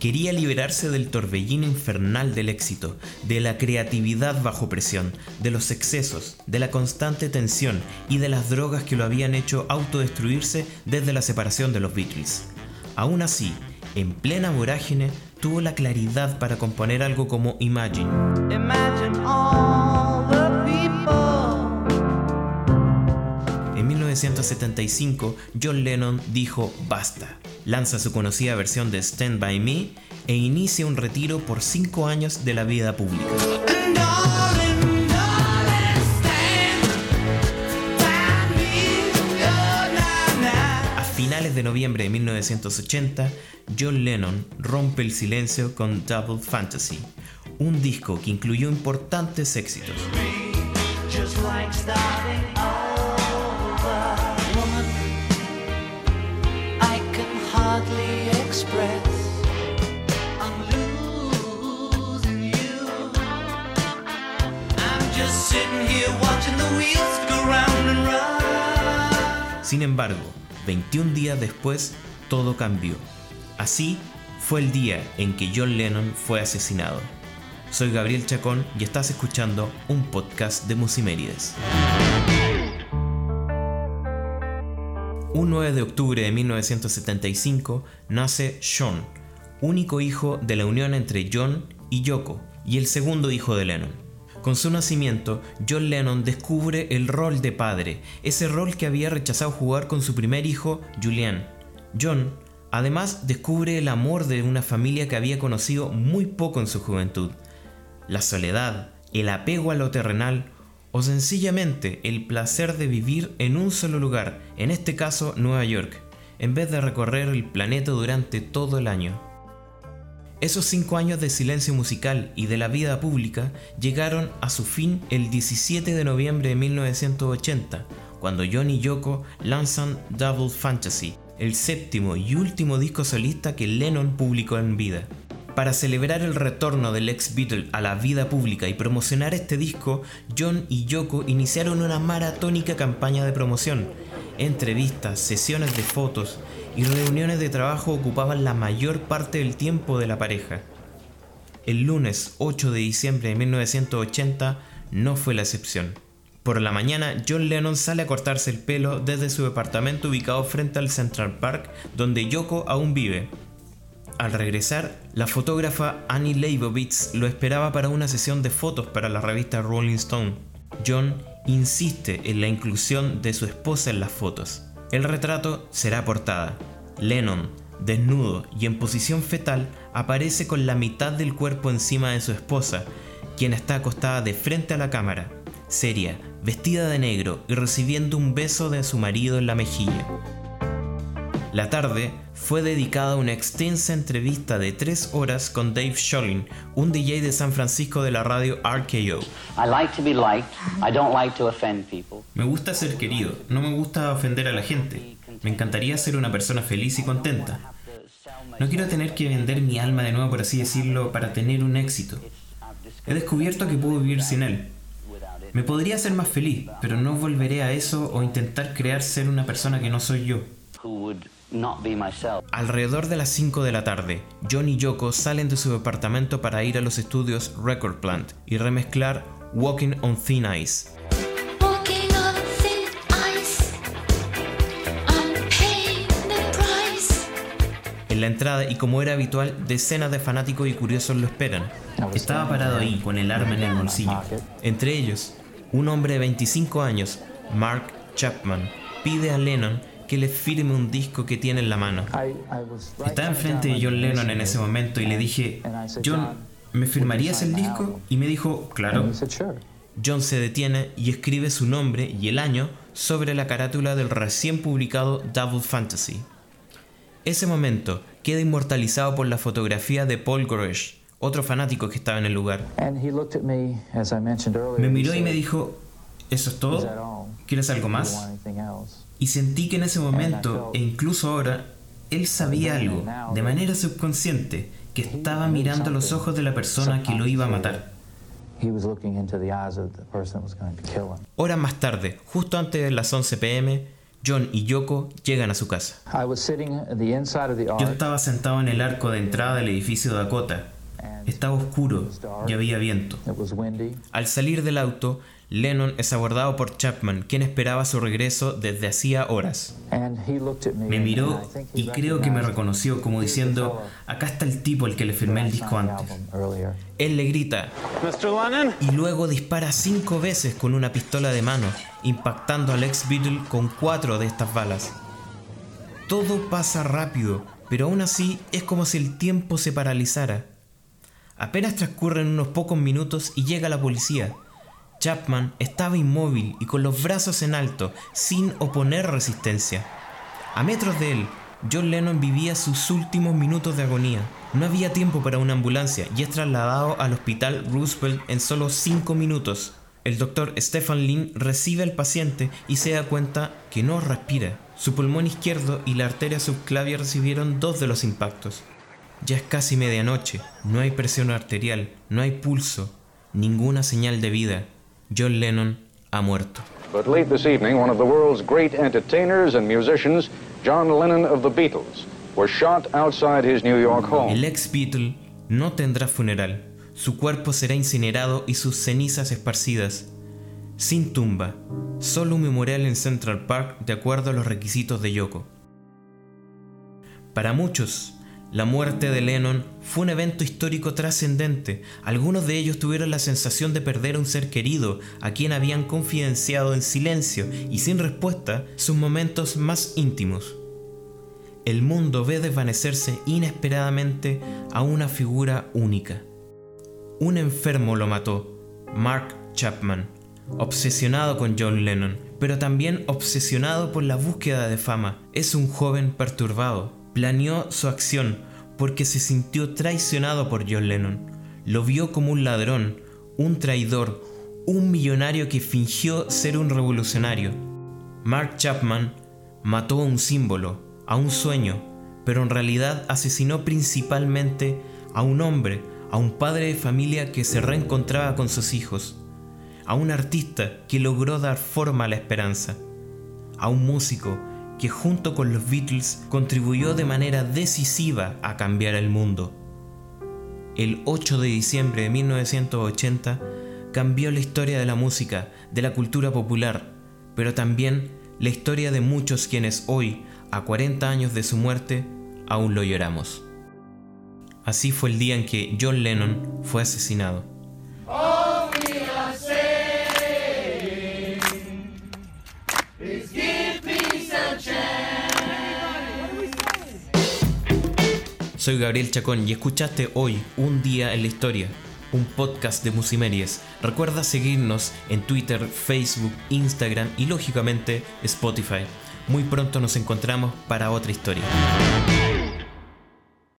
Quería liberarse del torbellino infernal del éxito, de la creatividad bajo presión, de los excesos, de la constante tensión y de las drogas que lo habían hecho autodestruirse desde la separación de los Beatles. Aún así, en plena vorágine, tuvo la claridad para componer algo como Imagine. En 1975, John Lennon dijo basta. Lanza su conocida versión de Stand By Me e inicia un retiro por cinco años de la vida pública. A finales de noviembre de 1980, John Lennon rompe el silencio con Double Fantasy, un disco que incluyó importantes éxitos. Sin embargo, 21 días después, todo cambió. Así fue el día en que John Lennon fue asesinado. Soy Gabriel Chacón y estás escuchando un podcast de Musimérides. Un 9 de octubre de 1975 nace Sean, único hijo de la unión entre John y Yoko, y el segundo hijo de Lennon. Con su nacimiento, John Lennon descubre el rol de padre, ese rol que había rechazado jugar con su primer hijo, Julian. John, además, descubre el amor de una familia que había conocido muy poco en su juventud. La soledad, el apego a lo terrenal o sencillamente el placer de vivir en un solo lugar, en este caso Nueva York, en vez de recorrer el planeta durante todo el año. Esos cinco años de silencio musical y de la vida pública llegaron a su fin el 17 de noviembre de 1980, cuando John y Yoko lanzan Double Fantasy, el séptimo y último disco solista que Lennon publicó en vida. Para celebrar el retorno del ex Beatle a la vida pública y promocionar este disco, John y Yoko iniciaron una maratónica campaña de promoción. Entrevistas, sesiones de fotos, y reuniones de trabajo ocupaban la mayor parte del tiempo de la pareja. El lunes 8 de diciembre de 1980 no fue la excepción. Por la mañana, John Lennon sale a cortarse el pelo desde su departamento ubicado frente al Central Park, donde Yoko aún vive. Al regresar, la fotógrafa Annie Leibovitz lo esperaba para una sesión de fotos para la revista Rolling Stone. John insiste en la inclusión de su esposa en las fotos. El retrato será portada. Lennon, desnudo y en posición fetal, aparece con la mitad del cuerpo encima de su esposa, quien está acostada de frente a la cámara, seria, vestida de negro y recibiendo un beso de su marido en la mejilla. La tarde fue dedicada a una extensa entrevista de tres horas con Dave Schollin, un DJ de San Francisco de la radio RKO. Me gusta ser querido, no me gusta ofender a la gente. Me encantaría ser una persona feliz y contenta. No quiero tener que vender mi alma de nuevo, por así decirlo, para tener un éxito. He descubierto que puedo vivir sin él. Me podría hacer más feliz, pero no volveré a eso o intentar crear ser una persona que no soy yo. Alrededor de las 5 de la tarde, John y Yoko salen de su departamento para ir a los estudios Record Plant y remezclar Walking on Thin Ice. En la entrada, y como era habitual, decenas de fanáticos y curiosos lo esperan. Estaba parado ahí, con el arma en el bolsillo. Entre ellos, un hombre de 25 años, Mark Chapman, pide a Lennon que le firme un disco que tiene en la mano. Estaba enfrente de John Lennon en ese momento y le dije, John, ¿me firmarías el disco? Y me dijo, claro. John se detiene y escribe su nombre y el año sobre la carátula del recién publicado Double Fantasy. Ese momento queda inmortalizado por la fotografía de Paul Goresh, otro fanático que estaba en el lugar. Me miró y me dijo, ¿eso es todo? ¿Quieres algo más? Y sentí que en ese momento, e incluso ahora, él sabía algo, de manera subconsciente, que estaba mirando los ojos de la persona que lo iba a matar. Horas más tarde, justo antes de las 11 pm, John y Yoko llegan a su casa. Yo estaba sentado en el arco de entrada del edificio Dakota. Estaba oscuro y había viento. Al salir del auto, Lennon es abordado por Chapman, quien esperaba su regreso desde hacía horas. Me miró y creo que me reconoció como diciendo, acá está el tipo al que le firmé el disco antes. Él le grita y luego dispara cinco veces con una pistola de mano, impactando al ex Beatle con cuatro de estas balas. Todo pasa rápido, pero aún así es como si el tiempo se paralizara. Apenas transcurren unos pocos minutos y llega la policía. Chapman estaba inmóvil y con los brazos en alto, sin oponer resistencia. A metros de él, John Lennon vivía sus últimos minutos de agonía. No había tiempo para una ambulancia y es trasladado al hospital Roosevelt en solo 5 minutos. El doctor Stephen Lynn recibe al paciente y se da cuenta que no respira. Su pulmón izquierdo y la arteria subclavia recibieron dos de los impactos. Ya es casi medianoche, no hay presión arterial, no hay pulso, ninguna señal de vida. John Lennon ha muerto. But late this evening, one of the world's great entertainers and musicians, John Lennon of the Beatles, was shot outside his New York home. El ex Beatle no tendrá funeral. Su cuerpo será incinerado y sus cenizas esparcidas. Sin tumba, solo un memorial en Central Park de acuerdo a los requisitos de Yoko. Para muchos, la muerte de Lennon fue un evento histórico trascendente. Algunos de ellos tuvieron la sensación de perder a un ser querido, a quien habían confidenciado en silencio y sin respuesta sus momentos más íntimos. El mundo ve desvanecerse inesperadamente a una figura única. Un enfermo lo mató, Mark Chapman, obsesionado con John Lennon, pero también obsesionado por la búsqueda de fama. Es un joven perturbado, Planeó su acción porque se sintió traicionado por John Lennon. Lo vio como un ladrón, un traidor, un millonario que fingió ser un revolucionario. Mark Chapman mató a un símbolo, a un sueño, pero en realidad asesinó principalmente a un hombre, a un padre de familia que se reencontraba con sus hijos, a un artista que logró dar forma a la esperanza, a un músico que junto con los Beatles contribuyó de manera decisiva a cambiar el mundo. El 8 de diciembre de 1980 cambió la historia de la música, de la cultura popular, pero también la historia de muchos quienes hoy, a 40 años de su muerte, aún lo lloramos. Así fue el día en que John Lennon fue asesinado. Soy Gabriel Chacón y escuchaste hoy Un Día en la Historia, un podcast de Musimeries. Recuerda seguirnos en Twitter, Facebook, Instagram y lógicamente Spotify. Muy pronto nos encontramos para otra historia.